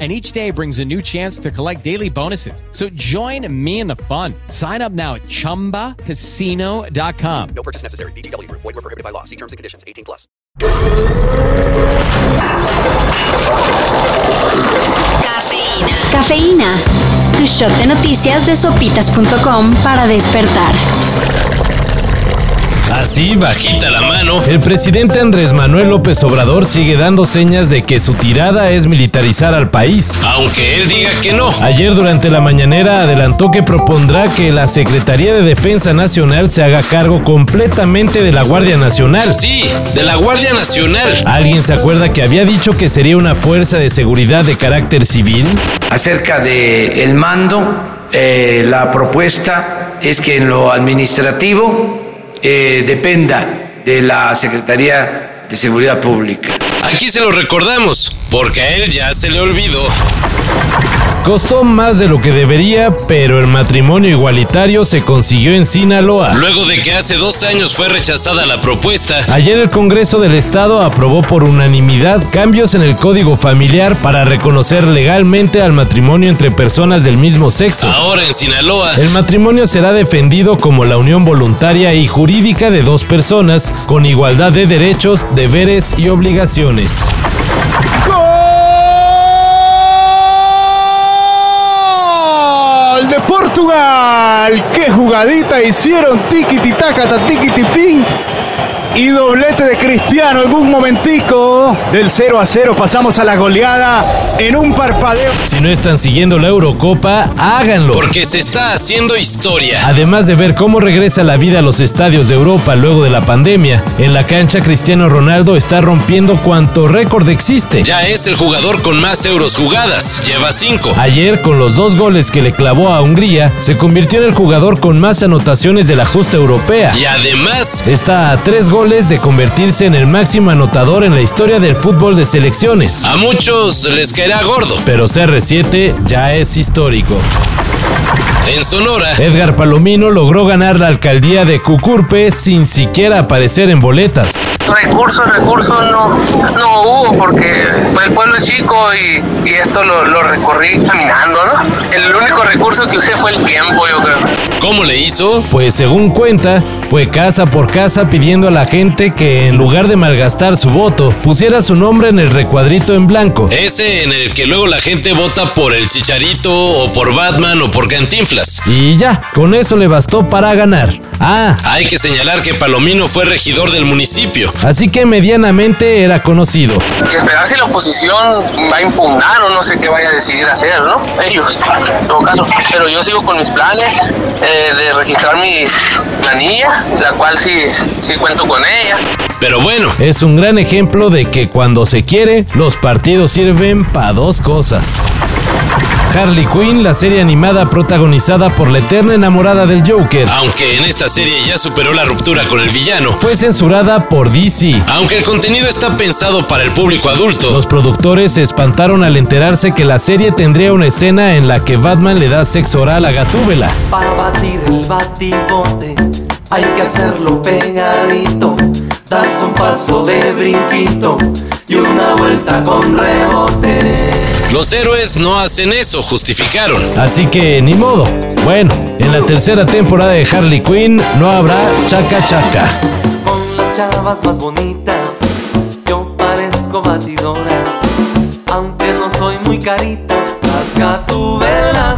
And each day brings a new chance to collect daily bonuses. So join me in the fun. Sign up now at chumbacasino.com. No purchase necessary. VGW Group. Void were prohibited by law. See terms and conditions. 18 plus. Cafeína. Cafeína. Tu shot de noticias de sopitas.com para despertar. Así, bajita la mano, el presidente Andrés Manuel López Obrador sigue dando señas de que su tirada es militarizar al país. Aunque él diga que no. Ayer durante la mañanera adelantó que propondrá que la Secretaría de Defensa Nacional se haga cargo completamente de la Guardia Nacional. Sí, de la Guardia Nacional. ¿Alguien se acuerda que había dicho que sería una fuerza de seguridad de carácter civil? Acerca del el mando, eh, la propuesta es que en lo administrativo eh, dependa de la Secretaría de Seguridad Pública. Aquí se lo recordamos, porque a él ya se le olvidó. Costó más de lo que debería, pero el matrimonio igualitario se consiguió en Sinaloa. Luego de que hace dos años fue rechazada la propuesta. Ayer el Congreso del Estado aprobó por unanimidad cambios en el Código Familiar para reconocer legalmente al matrimonio entre personas del mismo sexo. Ahora en Sinaloa, el matrimonio será defendido como la unión voluntaria y jurídica de dos personas con igualdad de derechos, deberes y obligaciones. Gol de Portugal. ¡Qué jugadita hicieron! Tiki titaca, tiki tipín. Y doblete de Cristiano en un momentico. Del 0 a 0 pasamos a la goleada en un parpadeo. Si no están siguiendo la Eurocopa, háganlo. Porque se está haciendo historia. Además de ver cómo regresa la vida a los estadios de Europa luego de la pandemia, en la cancha Cristiano Ronaldo está rompiendo cuanto récord existe. Ya es el jugador con más euros jugadas. Lleva 5. Ayer, con los dos goles que le clavó a Hungría, se convirtió en el jugador con más anotaciones de la justa europea. Y además, está a tres goles de convertirse en el máximo anotador en la historia del fútbol de selecciones. A muchos les caerá gordo, pero CR7 ya es histórico. En Sonora, Edgar Palomino logró ganar la alcaldía de Cucurpe sin siquiera aparecer en boletas. Recursos, recursos no, no hubo porque el pueblo es chico y, y esto lo, lo, recorrí caminando, ¿no? El único recurso que usé fue el tiempo, yo creo. ¿Cómo le hizo? Pues según cuenta, fue casa por casa pidiendo a la gente que en lugar de malgastar su voto, pusiera su nombre en el recuadrito en blanco. Ese en el que luego la gente vota por el chicharito o por Batman o por Cantinflas. Y ya, con eso le bastó para ganar. Ah, hay que señalar que Palomino fue regidor del municipio, así que medianamente era conocido. Que esperar si la oposición va a impugnar o no sé qué vaya a decidir hacer, ¿no? Ellos, en todo caso. Pero yo sigo con mis planes eh, de registrar mi planilla, la cual sí, sí cuento con ella. Pero bueno, es un gran ejemplo de que cuando se quiere, los partidos sirven para dos cosas. Harley Quinn, la serie animada protagonizada por la eterna enamorada del Joker, aunque en esta serie ya superó la ruptura con el villano, fue censurada por DC. Aunque el contenido está pensado para el público adulto, los productores se espantaron al enterarse que la serie tendría una escena en la que Batman le da sexo oral a Gatúbela. Para batir el batibote hay que hacerlo pegadito, das un paso de brinquito y una vuelta con rebote. Los héroes no hacen eso, justificaron. Así que ni modo. Bueno, en la tercera temporada de Harley Quinn no habrá chaca chaca. Con las chavas más bonitas, yo parezco batidora. Aunque no soy muy carita, las gatubelas.